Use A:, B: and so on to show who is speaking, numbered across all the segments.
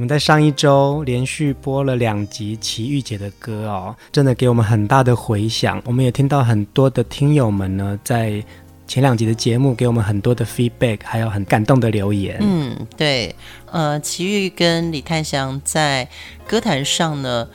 A: 我们在上一周连续播了两集齐豫姐的歌哦，真的给我们很大的回响。我们也听到很多的听友们呢，在前两集的节目给我们很多的 feedback，还有很感动的留言。
B: 嗯，对，呃，齐豫跟李泰祥在歌坛上呢，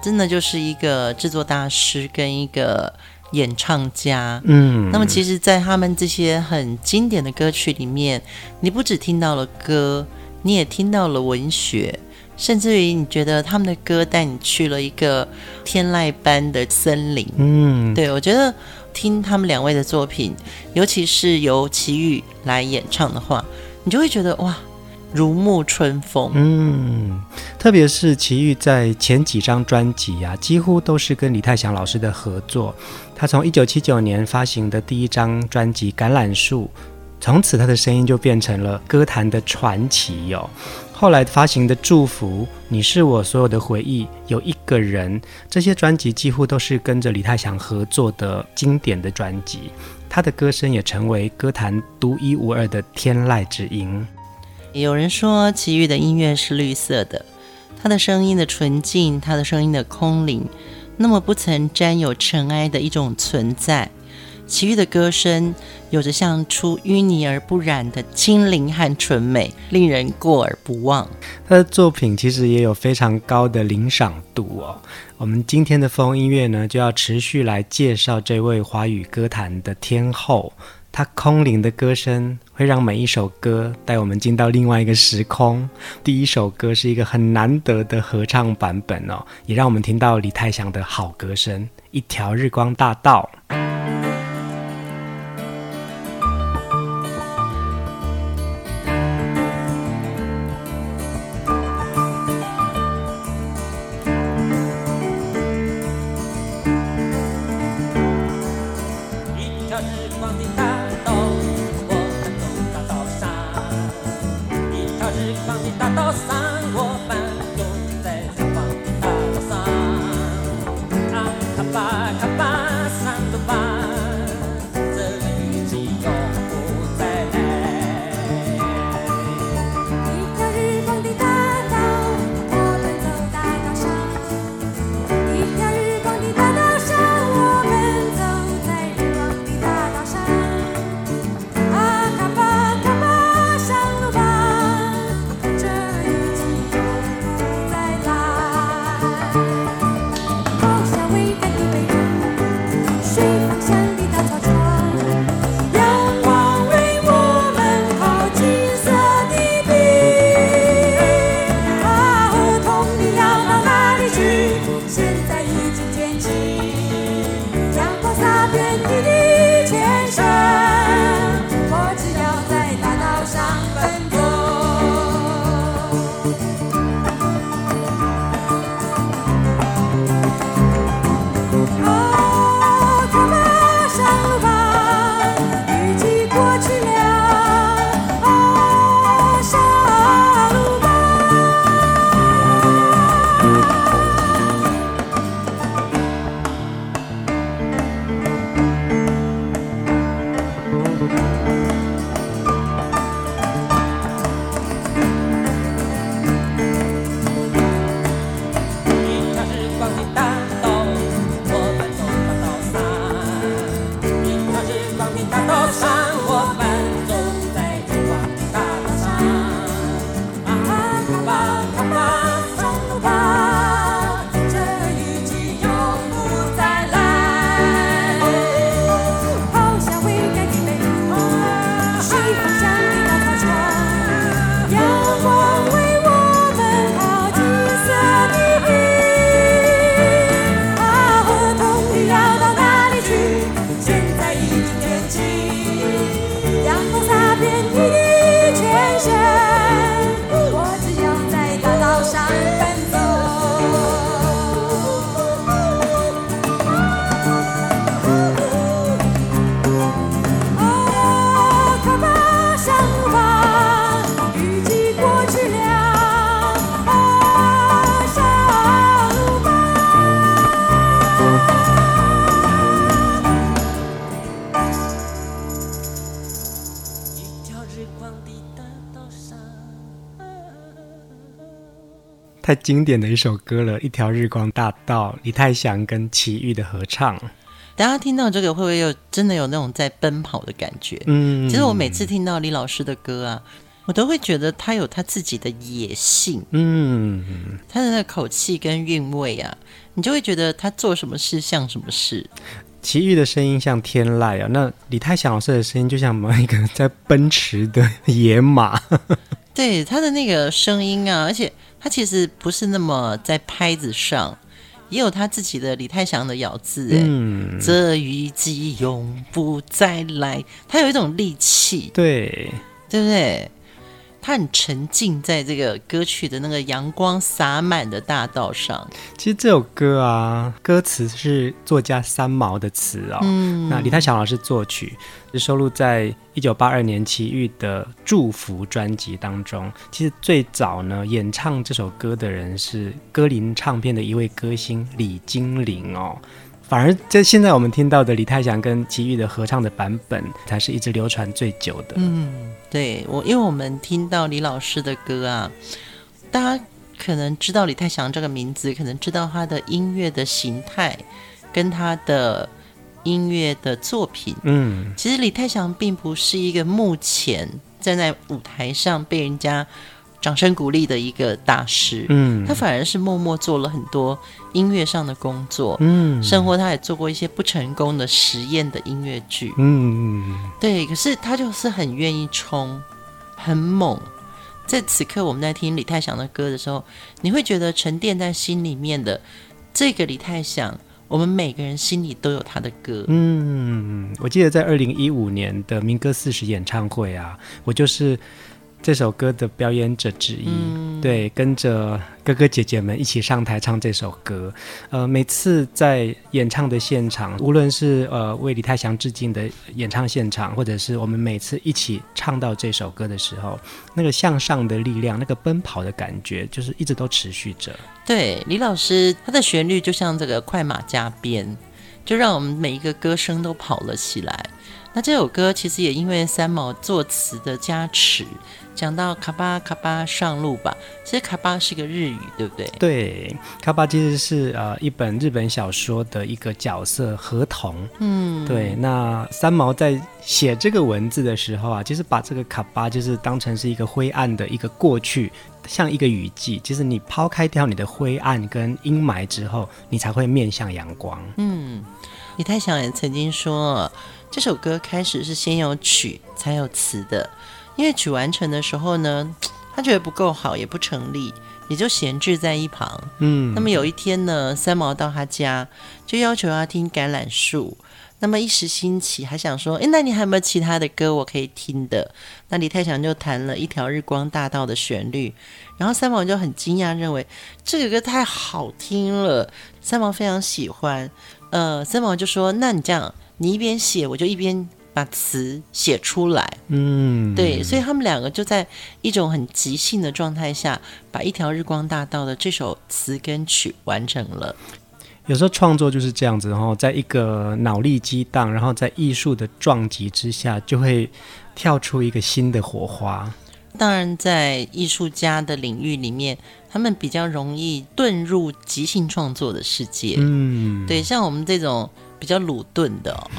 B: 真的就是一个制作大师跟一个演唱家。嗯，那么其实，在他们这些很经典的歌曲里面，你不只听到了歌。你也听到了文学，甚至于你觉得他们的歌带你去了一个天籁般的森林。嗯，对，我觉得听他们两位的作品，尤其是由齐豫来演唱的话，你就会觉得哇，如沐春风。嗯，
A: 特别是齐豫在前几张专辑啊，几乎都是跟李泰祥老师的合作。他从一九七九年发行的第一张专辑《橄榄树》。从此，他的声音就变成了歌坛的传奇哟、后来发行的《祝福》，你是我所有的回忆，有一个人，这些专辑几乎都是跟着李泰祥合作的经典的专辑。他的歌声也成为歌坛独一无二的天籁之音。
B: 有人说，齐豫的音乐是绿色的，他的声音的纯净，他的声音的空灵，那么不曾沾有尘埃的一种存在。齐豫的歌声有着像出淤泥而不染的清灵和纯美，令人过耳不忘。
A: 他的作品其实也有非常高的聆赏度哦。我们今天的风音乐呢，就要持续来介绍这位华语歌坛的天后。她空灵的歌声会让每一首歌带我们进到另外一个时空。第一首歌是一个很难得的合唱版本哦，也让我们听到李泰祥的好歌声，《一条日光大道》。太经典的一首歌了，《一条日光大道》，李泰祥跟齐豫的合唱。
B: 大家听到这个会不会有真的有那种在奔跑的感觉？嗯，其实我每次听到李老师的歌啊，我都会觉得他有他自己的野性。嗯，他的那口气跟韵味啊，你就会觉得他做什么事像什么事。
A: 齐豫的声音像天籁啊，那李泰祥老师的声音就像某一个在奔驰的野马。
B: 对，他的那个声音啊，而且他其实不是那么在拍子上。也有他自己的李泰祥的咬字，嗯，这雨季永不再来，他有一种力气，
A: 对，
B: 对不对？他很沉浸在这个歌曲的那个阳光洒满的大道上。
A: 其实这首歌啊，歌词是作家三毛的词哦。嗯，那李泰祥老师作曲，是收录在一九八二年齐豫的《祝福》专辑当中。其实最早呢，演唱这首歌的人是歌林唱片的一位歌星李金玲哦。反而在现在我们听到的李泰祥跟齐豫的合唱的版本，才是一直流传最久的。
B: 嗯，对我，因为我们听到李老师的歌啊，大家可能知道李泰祥这个名字，可能知道他的音乐的形态跟他的音乐的作品。嗯，其实李泰祥并不是一个目前站在舞台上被人家掌声鼓励的一个大师，嗯，他反而是默默做了很多音乐上的工作，嗯，生活他也做过一些不成功的实验的音乐剧，嗯，对，可是他就是很愿意冲，很猛。在此刻我们在听李泰祥的歌的时候，你会觉得沉淀在心里面的这个李泰祥，我们每个人心里都有他的歌，
A: 嗯，我记得在二零一五年的民歌四十演唱会啊，我就是。这首歌的表演者之一，嗯、对，跟着哥哥姐姐们一起上台唱这首歌。呃，每次在演唱的现场，无论是呃为李泰祥致敬的演唱现场，或者是我们每次一起唱到这首歌的时候，那个向上的力量，那个奔跑的感觉，就是一直都持续着。
B: 对，李老师他的旋律就像这个快马加鞭，就让我们每一个歌声都跑了起来。那这首歌其实也因为三毛作词的加持。讲到卡巴卡巴上路吧，其实卡巴是个日语，对不对？
A: 对，卡巴其实是呃一本日本小说的一个角色河童。嗯，对。那三毛在写这个文字的时候啊，其实把这个卡巴就是当成是一个灰暗的一个过去，像一个雨季。其实你抛开掉你的灰暗跟阴霾之后，你才会面向阳光。
B: 嗯，李泰祥也曾经说，这首歌开始是先有曲才有词的。因为曲完成的时候呢，他觉得不够好，也不成立，也就闲置在一旁。嗯，那么有一天呢，三毛到他家，就要求要听《橄榄树》。那么一时兴起，还想说，诶，那你还有没有其他的歌我可以听的？那李泰祥就弹了一条日光大道的旋律，然后三毛就很惊讶，认为这个歌太好听了，三毛非常喜欢。呃，三毛就说，那你这样，你一边写，我就一边。把词写出来，嗯，对，所以他们两个就在一种很即兴的状态下，把一条日光大道的这首词跟曲完成了。
A: 有时候创作就是这样子，然后在一个脑力激荡，然后在艺术的撞击之下，就会跳出一个新的火花。
B: 当然，在艺术家的领域里面，他们比较容易遁入即兴创作的世界。嗯，对，像我们这种。比较鲁钝的，哦，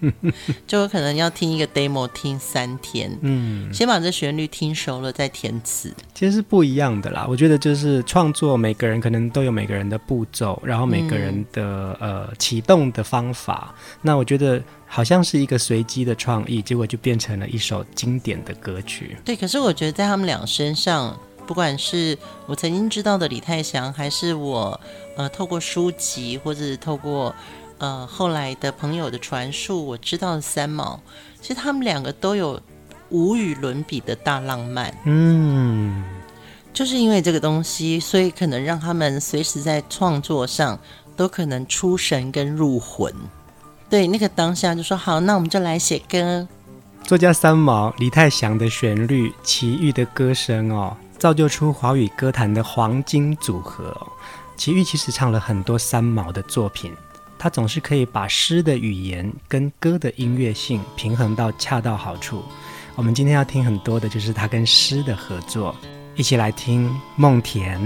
B: 就有可能要听一个 demo 听三天，嗯，先把这旋律听熟了再填词，
A: 其实是不一样的啦。我觉得就是创作，每个人可能都有每个人的步骤，然后每个人的、嗯、呃启动的方法。那我觉得好像是一个随机的创意，结果就变成了一首经典的歌曲。
B: 对，可是我觉得在他们俩身上。不管是我曾经知道的李泰祥，还是我呃透过书籍，或者是透过呃后来的朋友的传述，我知道三毛，其实他们两个都有无与伦比的大浪漫。嗯，就是因为这个东西，所以可能让他们随时在创作上都可能出神跟入魂。对，那个当下就说好，那我们就来写歌。
A: 作家三毛、李泰祥的旋律、齐豫的歌声哦。造就出华语歌坛的黄金组合。齐豫其实唱了很多三毛的作品，他总是可以把诗的语言跟歌的音乐性平衡到恰到好处。我们今天要听很多的就是他跟诗的合作，一起来听《梦田》。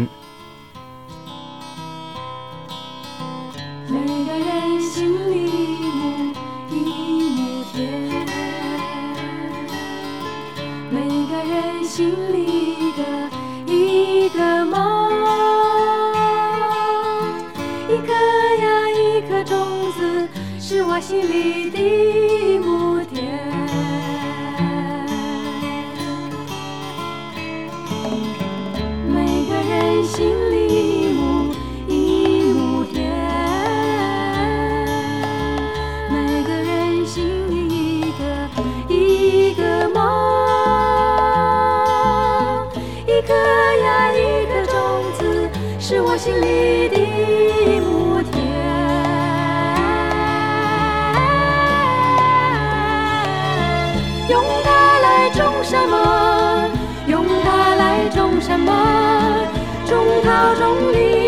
C: 我心里的么？种桃种李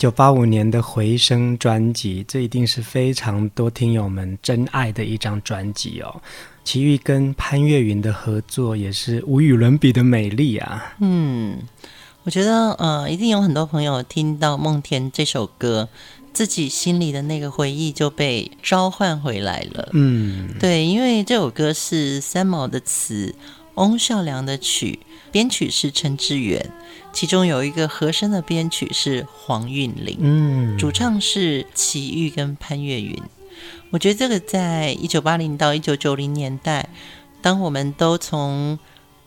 A: 九八五年的《回声》专辑，这一定是非常多听友们真爱的一张专辑哦。齐豫跟潘越云的合作也是无与伦比的美丽啊。
B: 嗯，我觉得呃，一定有很多朋友听到《梦田》这首歌，自己心里的那个回忆就被召唤回来了。
A: 嗯，
B: 对，因为这首歌是三毛的词，翁孝良的曲，编曲是陈志远，其中有一个和声的编曲是黄韵玲，
A: 嗯，
B: 主唱是齐豫跟潘越云。我觉得这个在一九八零到一九九零年代，当我们都从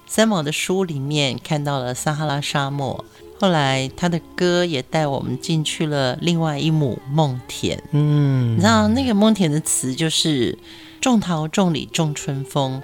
B: 三毛的书里面看到了撒哈拉沙漠，后来他的歌也带我们进去了另外一亩梦田。
A: 嗯，
B: 你知道那个梦田的词就是种桃种李种春风。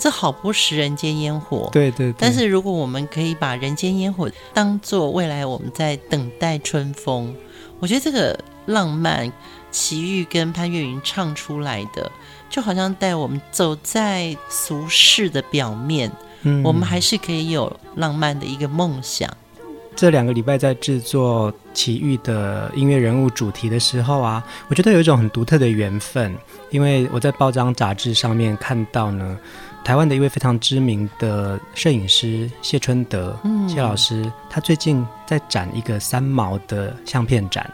B: 这好不食人间烟火，
A: 对对对。
B: 但是如果我们可以把人间烟火当做未来我们在等待春风，我觉得这个浪漫，齐豫跟潘越云唱出来的，就好像带我们走在俗世的表面，嗯，我们还是可以有浪漫的一个梦想。
A: 这两个礼拜在制作奇遇的音乐人物主题的时候啊，我觉得有一种很独特的缘分，因为我在报章杂志上面看到呢。台湾的一位非常知名的摄影师谢春德，嗯，谢老师，他最近在展一个三毛的相片展，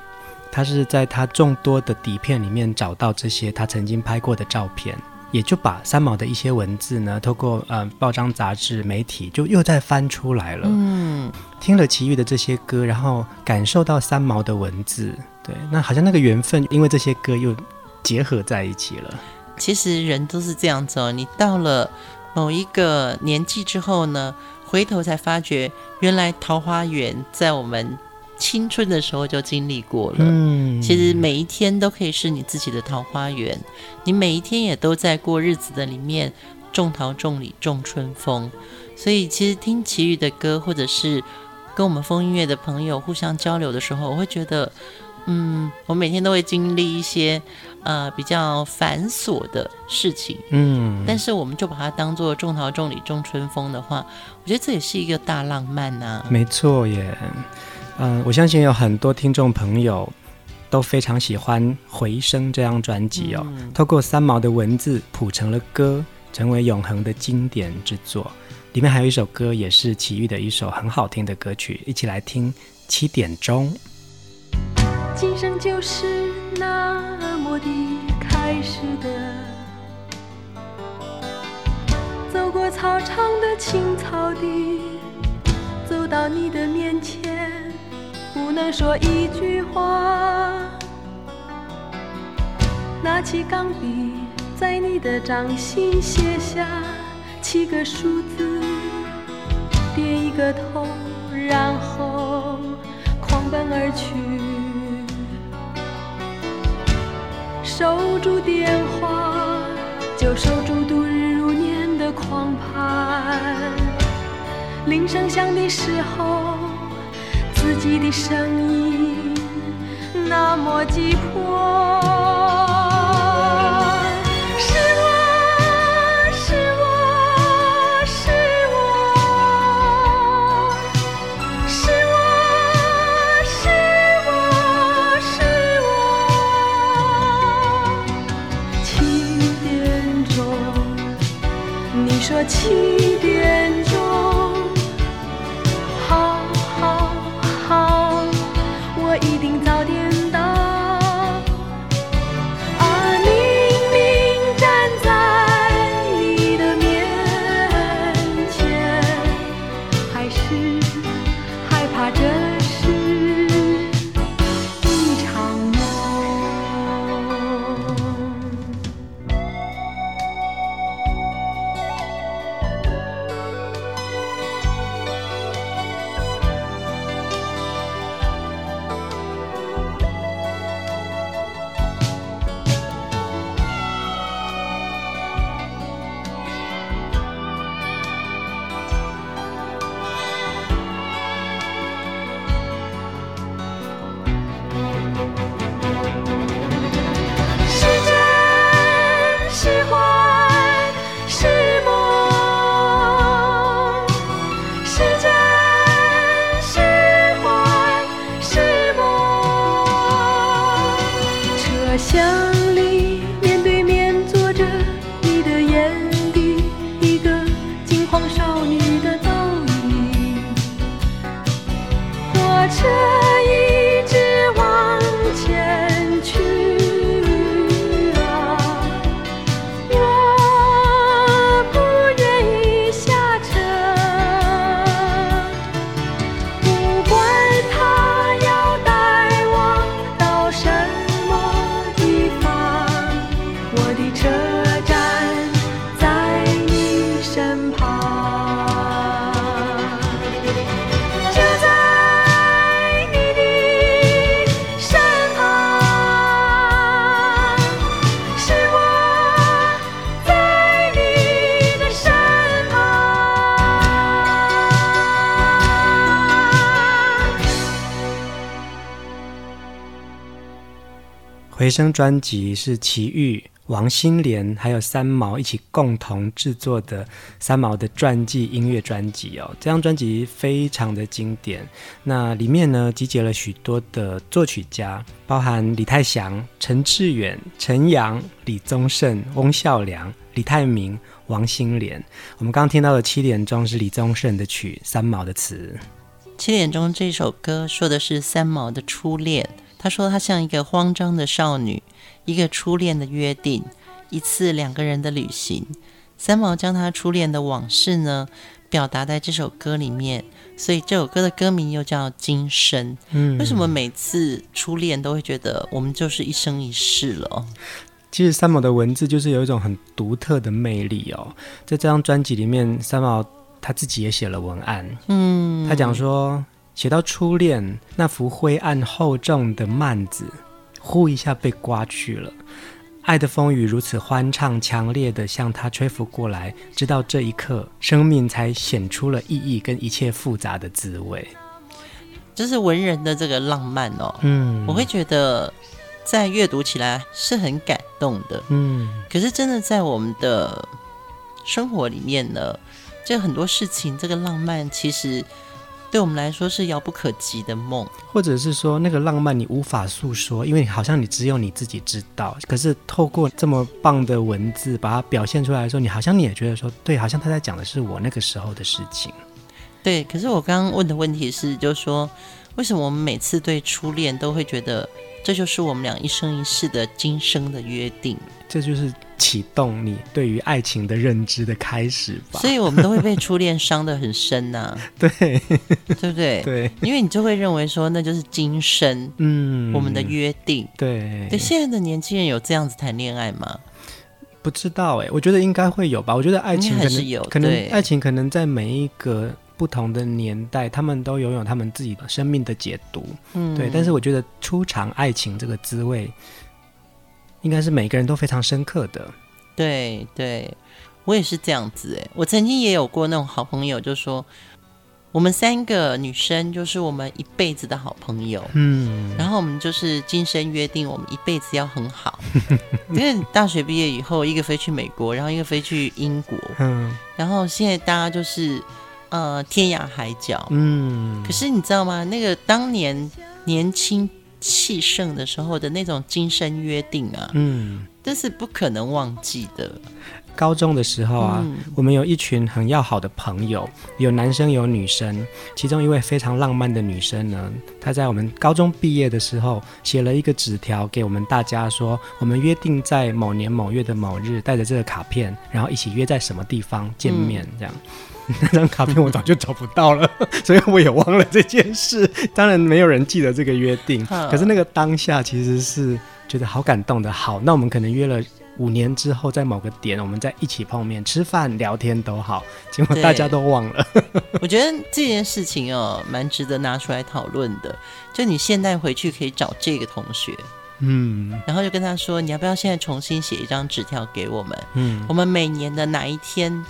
A: 他是在他众多的底片里面找到这些他曾经拍过的照片，也就把三毛的一些文字呢，透过呃报章杂志媒体就又再翻出来了，嗯，听了其余的这些歌，然后感受到三毛的文字，对，那好像那个缘分因为这些歌又结合在一起了。
B: 其实人都是这样子哦，你到了某一个年纪之后呢，回头才发觉，原来桃花源在我们青春的时候就经历过了。嗯，其实每一天都可以是你自己的桃花源，你每一天也都在过日子的里面种桃种李种春风。所以，其实听齐豫的歌，或者是跟我们风音乐的朋友互相交流的时候，我会觉得，嗯，我每天都会经历一些呃比较繁琐的事情，嗯，但是我们就把它当做种桃、种李、种春风的话，我觉得这也是一个大浪漫呐、啊。
A: 没错耶，嗯、呃，我相信有很多听众朋友都非常喜欢《回声》这张专辑哦，嗯、透过三毛的文字谱成了歌，成为永恒的经典之作。里面还有一首歌，也是齐豫的一首很好听的歌曲，一起来听《七点钟》。
C: 今生就是那么的开始的，走过操场的青草地，走到你的面前，不能说一句话，拿起钢笔，在你的掌心写下七个数字。点一个头，然后狂奔而去，守住电话，就守住度日如年的狂盼。铃声响的时候，自己的声音那么急迫。说起。车
A: 回声专辑是齐豫、王心莲还有三毛一起共同制作的三毛的传记音乐专辑哦。这张专辑非常的经典，那里面呢集结了许多的作曲家，包含李泰祥、陈志远、陈阳、李宗盛、翁孝良、李泰民、王心莲。我们刚刚听到的《七点钟》是李宗盛的曲，三毛的词。
B: 《七点钟》这首歌说的是三毛的初恋。他说：“他像一个慌张的少女，一个初恋的约定，一次两个人的旅行。三毛将他初恋的往事呢，表达在这首歌里面，所以这首歌的歌名又叫《今生》。嗯，为什么每次初恋都会觉得我们就是一生一世了？
A: 其实三毛的文字就是有一种很独特的魅力哦。在这张专辑里面，三毛他自己也写了文案。嗯，他讲说。”写到初恋那幅灰暗厚重的幔子，呼一下被刮去了。爱的风雨如此欢畅强烈的向他吹拂过来，直到这一刻，生命才显出了意义跟一切复杂的滋味。
B: 就是文人的这个浪漫哦，
A: 嗯，
B: 我会觉得在阅读起来是很感动的，
A: 嗯。
B: 可是真的在我们的生活里面呢，这很多事情，这个浪漫其实。对我们来说是遥不可及的梦，
A: 或者是说那个浪漫你无法诉说，因为好像你只有你自己知道。可是透过这么棒的文字把它表现出来的时候，你好像你也觉得说，对，好像他在讲的是我那个时候的事情。
B: 对，可是我刚刚问的问题是，就是说，为什么我们每次对初恋都会觉得这就是我们俩一生一世的今生的约定？
A: 这就是。启动你对于爱情的认知的开始吧，
B: 所以我们都会被初恋伤的很深呐、啊，
A: 对，
B: 对不对？
A: 对，
B: 因为你就会认为说那就是今生，嗯，我们的约定。
A: 对，
B: 对，现在的年轻人有这样子谈恋爱吗？
A: 不知道哎，我觉得应该会有吧。我觉得爱情可能
B: 还是有，
A: 可能爱情可能在每一个不同的年代，他们都拥有他们自己的生命的解读。嗯，对。但是我觉得初尝爱情这个滋味。应该是每个人都非常深刻的，
B: 对对，我也是这样子哎。我曾经也有过那种好朋友，就说我们三个女生就是我们一辈子的好朋友，嗯，然后我们就是今生约定，我们一辈子要很好。因为大学毕业以后，一个飞去美国，然后一个飞去英国，嗯，然后现在大家就是呃天涯海角，嗯。可是你知道吗？那个当年年轻。气盛的时候的那种今生约定啊，嗯，这是不可能忘记的。
A: 高中的时候啊，嗯、我们有一群很要好的朋友，有男生有女生。其中一位非常浪漫的女生呢，她在我们高中毕业的时候写了一个纸条给我们大家说，说我们约定在某年某月的某日，带着这个卡片，然后一起约在什么地方见面，嗯、这样。那张卡片我早就找不到了，所以我也忘了这件事。当然没有人记得这个约定，可是那个当下其实是觉得好感动的。好，那我们可能约了五年之后，在某个点，我们再一起碰面吃饭聊天都好。结果大家都忘了。
B: 我觉得这件事情哦，蛮值得拿出来讨论的。就你现在回去可以找这个同学，嗯，然后就跟他说，你要不要现在重新写一张纸条给我们？嗯，我们每年的哪一天？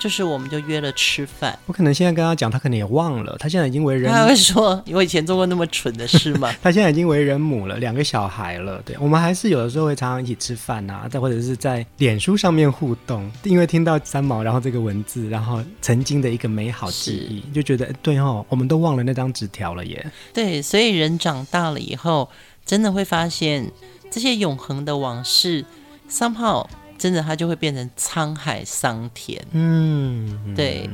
B: 就是我们就约了吃饭，
A: 我可能现在跟他讲，他可能也忘了。他现在已经为人，
B: 他会说：“我以前做过那么蠢的事吗？”
A: 他现在已经为人母了，两个小孩了。对，我们还是有的时候会常常一起吃饭啊，再或者是在脸书上面互动，因为听到三毛，然后这个文字，然后曾经的一个美好记忆，就觉得对哦，我们都忘了那张纸条了耶。
B: 对，所以人长大了以后，真的会发现这些永恒的往事，somehow。真的，它就会变成沧海桑田。嗯，对。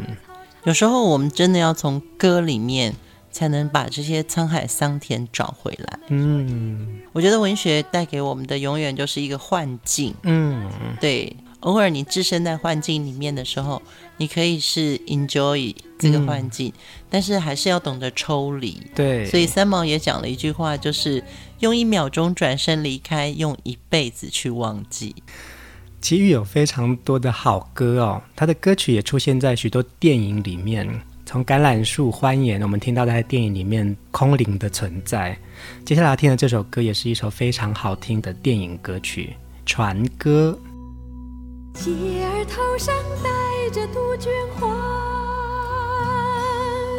B: 有时候我们真的要从歌里面才能把这些沧海桑田找回来。嗯，我觉得文学带给我们的永远就是一个幻境。嗯，对。偶尔你置身在幻境里面的时候，你可以是 enjoy 这个幻境，嗯，但是还是要懂得抽离。
A: 对。
B: 所以三毛也讲了一句话，就是用一秒钟转身离开，用一辈子去忘记。
A: 齐豫有非常多的好歌哦，他的歌曲也出现在许多电影里面。从《橄榄树》《欢颜》，我们听到他在电影里面空灵的存在。接下来听的这首歌也是一首非常好听的电影歌曲《船歌》。
C: 姐儿头上戴着杜鹃花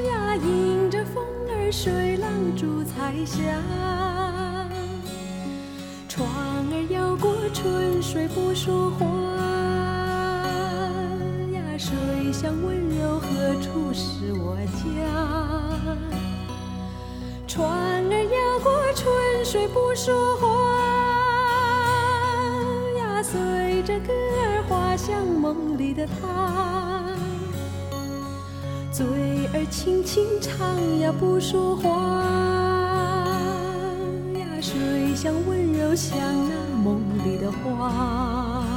C: 呀，迎着风儿水浪逐彩霞。船儿摇过春水不说话呀，水乡温柔何处是我家？船儿摇过春水不说话呀，随着歌儿划向梦里的他。嘴儿轻轻唱呀不说话。水乡温柔，像那梦里的花。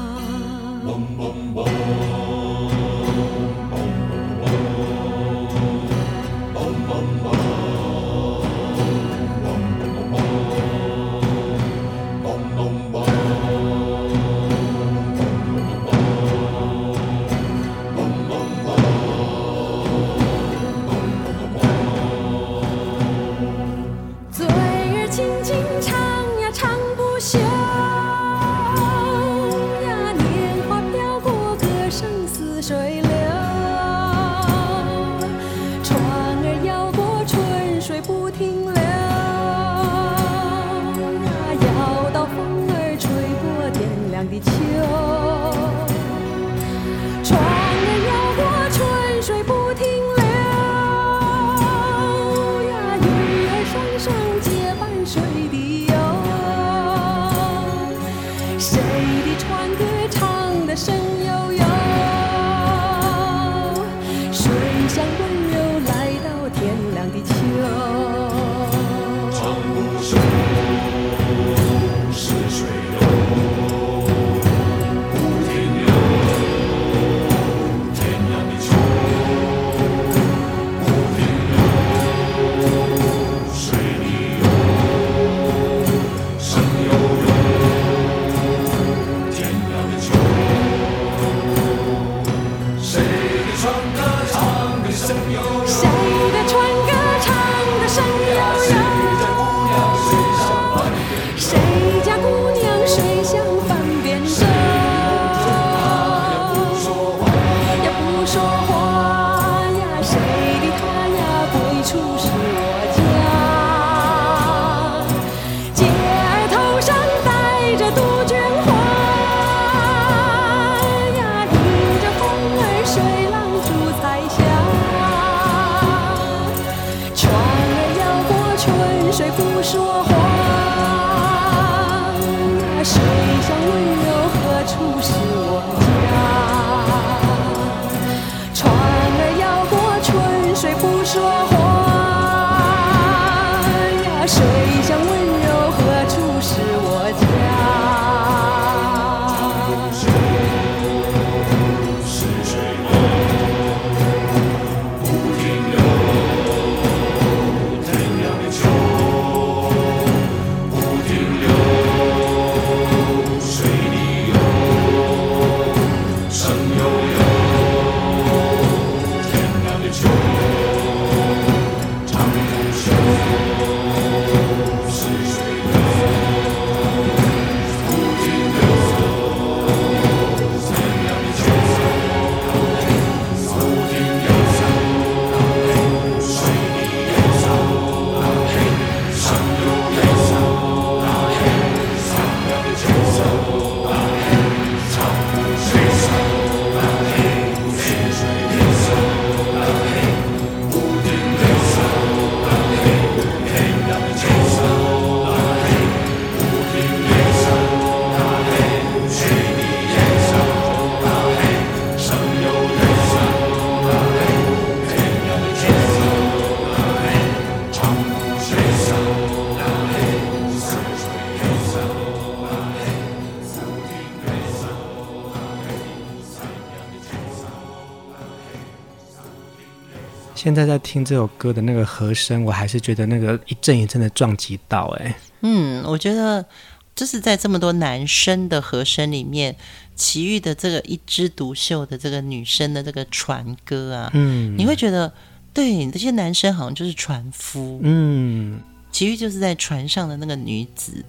A: 现在在听这首歌的那个和声，我还是觉得那个一阵一阵的撞击到哎。
B: 嗯，我觉得就是在这么多男生的和声里面，奇遇的这个一枝独秀的这个女生的这个船歌啊，嗯，你会觉得对这些男生好像就是船夫，嗯，奇遇就是在船上的那个女子，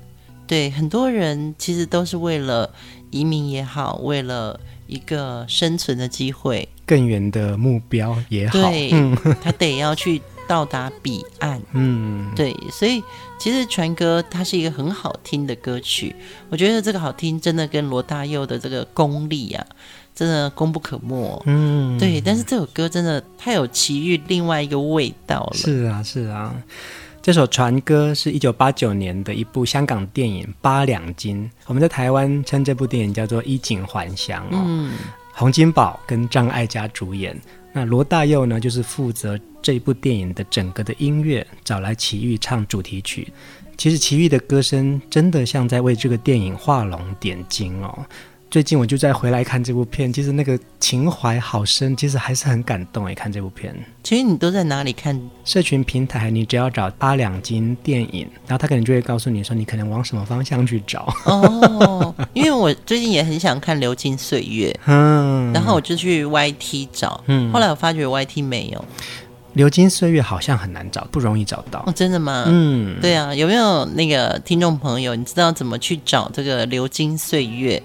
B: 对，很多人其实都是为了移民也好，为了一个生存的机会。
A: 更远的目标也好，
B: 对，他得要去到达彼岸。嗯，对，所以其实船歌它是一个很好听的歌曲，我觉得这个好听真的跟罗大佑的这个功力啊，真的功不可没。嗯，对，但是这首歌真的太有奇遇另外一个味道了。
A: 是啊，是啊，这首船歌是一九八九年的一部香港电影《八两金》，我们在台湾称这部电影叫做《衣锦还乡》哦。嗯。洪金宝跟张艾嘉主演，那罗大佑呢，就是负责这部电影的整个的音乐，找来齐豫唱主题曲。其实齐豫的歌声真的像在为这个电影画龙点睛哦。最近我就再回来看这部片，其实那个情怀好深，其实还是很感动诶。看这部片，
B: 其实你都在哪里看？
A: 社群平台，你只要找八两金电影，然后他可能就会告诉你说，你可能往什么方向去找。
B: 哦，因为我最近也很想看《流金岁月》，嗯，然后我就去 YT 找，嗯，后来我发觉 YT 没有，《
A: 流金岁月》好像很难找，不容易找到。
B: 哦，真的吗？嗯，对啊，有没有那个听众朋友，你知道怎么去找这个《流金岁月》？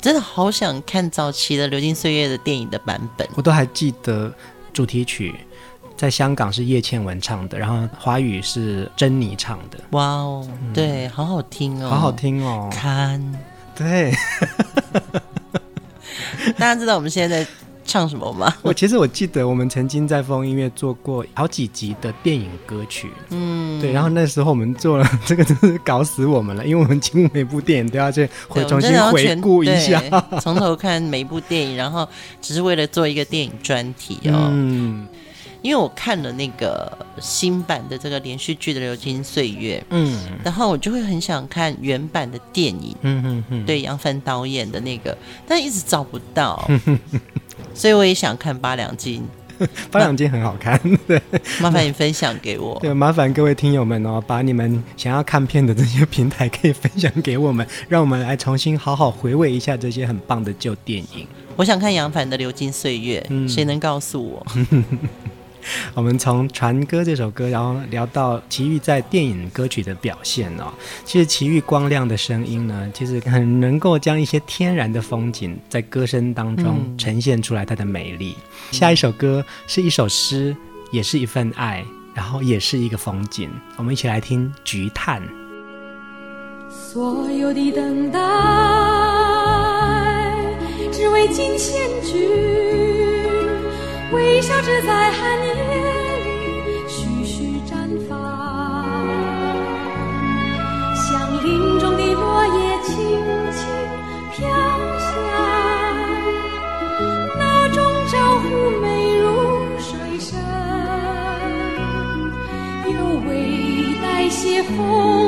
B: 真的好想看早期的《流金岁月》的电影的版本，
A: 我都还记得主题曲，在香港是叶倩文唱的，然后华语是珍妮唱的。
B: 哇哦，对，好好听哦，
A: 好好听哦，
B: 看，
A: 对，
B: 大家知道我们现在在。唱什么吗？
A: 我其实我记得我们曾经在风音乐做过好几集的电影歌曲，嗯，对。然后那时候我们做了 这个，真是搞死我们了，因为我们几乎每部电影都要去回重新回顾一下，
B: 从头看每一部电影，然后只是为了做一个电影专题哦。嗯，因为我看了那个新版的这个连续剧的《流金岁月》，嗯，然后我就会很想看原版的电影，嗯嗯嗯，对，杨凡导演的那个，但一直找不到。所以我也想看八两金，
A: 八两金很好看，对，
B: 麻烦你分享给我。
A: 对，麻烦各位听友们哦，把你们想要看片的这些平台可以分享给我们，让我们来重新好好回味一下这些很棒的旧电影。
B: 我想看杨凡的《流金岁月》，嗯，谁能告诉我？
A: 我们从《船歌》这首歌，然后聊到齐豫在电影歌曲的表现哦。其实齐豫光亮的声音呢，其实很能够将一些天然的风景在歌声当中呈现出来它的美丽。嗯、下一首歌是一首诗，也是一份爱，然后也是一个风景。我们一起来听《菊叹》。
C: 所有的等待，只为今千句。微笑着在寒风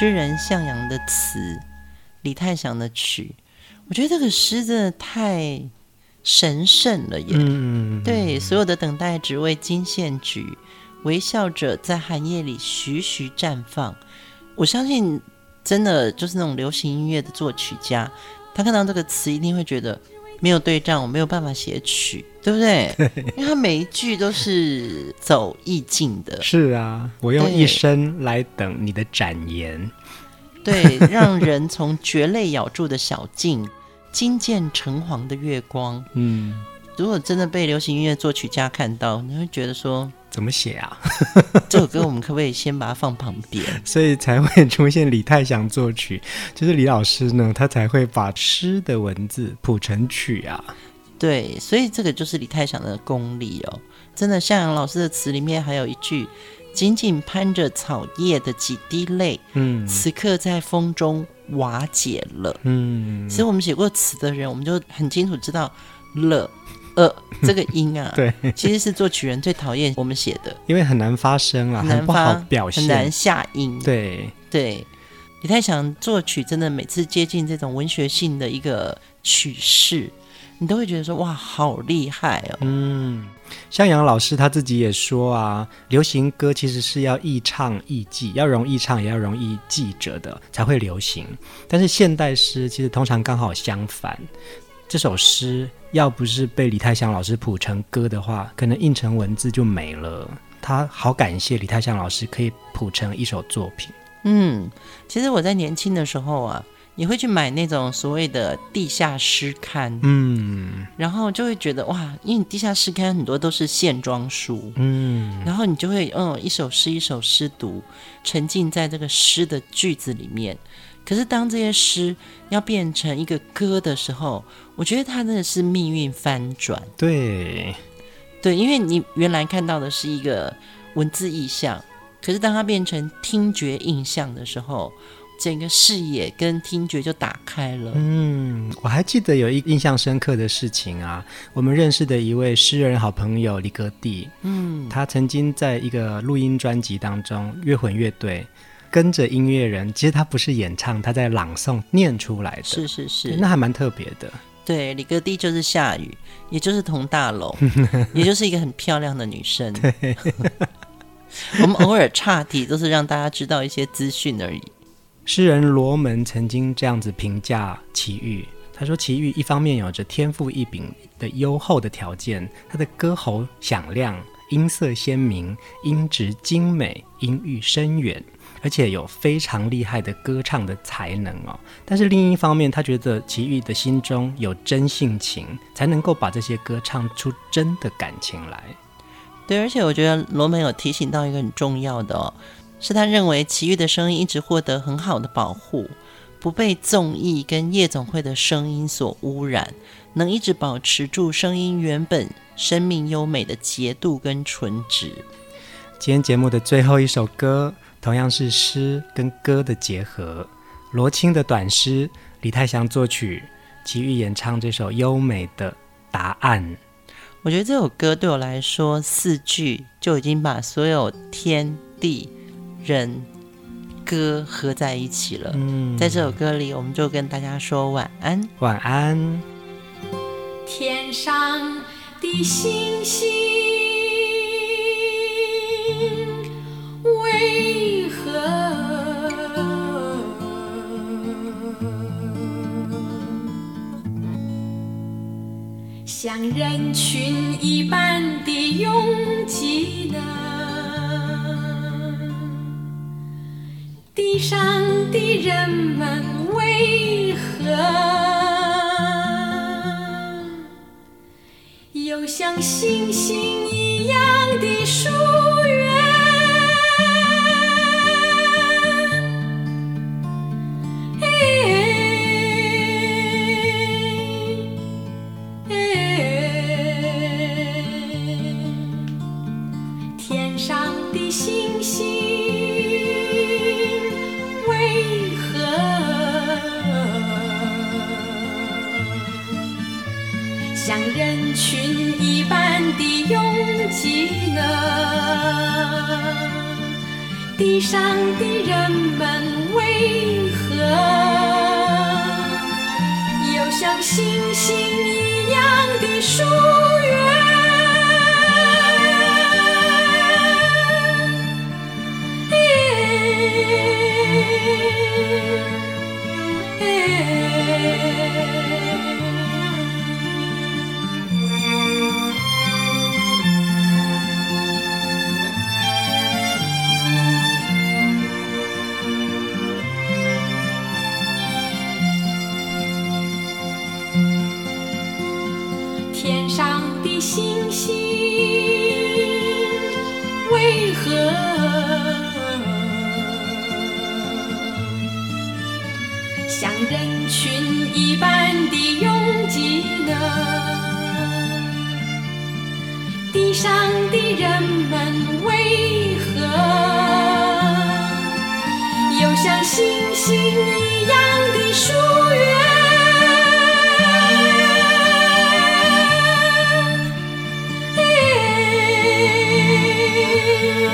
C: 诗人
B: 向阳的词，李泰祥的曲，我觉得这个诗真的太神圣了耶！嗯，对，所有的等待只为金线菊，微笑着在寒夜里徐徐绽放。我相信，真的就是那种流行音乐的作曲家，他看到这个词一定会觉得。没有对仗，我没有办法写曲，对不对？对，因为他每一句都是走意境的。
A: 是啊，我用一生来等你的展颜。
B: 对，让人从蕨类咬住的小径，惊见橙黄的月光。嗯，如果真的被流行音乐作曲家看到，你会觉得说。
A: 怎么写啊？
B: 这首歌我们可不可以先把它放旁边？
A: 所以才会出现李泰祥作曲，就是李老师呢，他才会把诗的文字谱成曲啊。
B: 对，所以这个就是李泰祥的功力哦。真的，向阳老师的词里面还有一句：“紧紧攀着草叶的几滴泪，嗯，此刻在风中瓦解了。”嗯，其实我们写过词的人，我们就很清楚知道了。呃，这个音啊，
A: 对，
B: 其实是作曲人最讨厌我们写的，
A: 因为很难发声啊，很不好表现，
B: 很难下音。
A: 对
B: 对，你太想作曲真的每次接近这种文学性的一个曲式，你都会觉得说哇，好厉害哦。
A: 嗯，像杨老师他自己也说啊，流行歌其实是要易唱易记，要容易唱也要容易记着的才会流行。但是现代诗其实通常刚好相反，这首诗要不是被李泰祥老师谱成歌的话，可能印成文字就没了。他好感谢李泰祥老师可以谱成一首作品。
B: 嗯，其实我在年轻的时候啊。也会去买那种所谓的地下诗刊，
A: 嗯，
B: 然后就会觉得哇，因为你地下诗刊很多都是线装书，
A: 嗯，
B: 然后你就会嗯一首诗一首诗读，沉浸在这个诗的句子里面。可是当这些诗要变成一个歌的时候，我觉得它真的是命运翻转。
A: 对，
B: 对，因为你原来看到的是一个文字意象，可是当它变成听觉印象的时候。整个视野跟听觉就打开了。
A: 嗯，我还记得有一印象深刻的事情啊，我们认识的一位诗人好朋友李格弟，
B: 嗯，
A: 他曾经在一个录音专辑当中，乐混乐队跟着音乐人，其实他不是演唱，他在朗诵念出来的。
B: 是是是，
A: 那还蛮特别的。
B: 对，李格弟就是夏雨，也就是佟大龙，也就是一个很漂亮的女生。我们偶尔岔题，都是让大家知道一些资讯而已。
A: 诗人罗门曾经这样子评价齐豫，他说：“齐豫一方面有着天赋异禀的优厚的条件，他的歌喉响亮，音色鲜明，音质精美，音域深远，而且有非常厉害的歌唱的才能哦。但是另一方面，他觉得齐豫的心中有真性情，才能够把这些歌唱出真的感情来。
B: 对，而且我觉得罗门有提醒到一个很重要的哦。”是他认为齐豫的声音一直获得很好的保护，不被综艺跟夜总会的声音所污染，能一直保持住声音原本生命优美的节度跟纯质。
A: 今天节目的最后一首歌，同样是诗跟歌的结合，罗青的短诗，李泰祥作曲，齐豫演唱这首优美的答案。
B: 我觉得这首歌对我来说，四句就已经把所有天地。人歌合在一起了。嗯，在这首歌里，我们就跟大家说晚安，
A: 晚安。
C: 天上的星星为何？像人群一般的拥挤呢？地上的人们为何像星星一样的树为何像人群一般的拥挤呢？地上的人们为何又像星星一样的说？Yeah.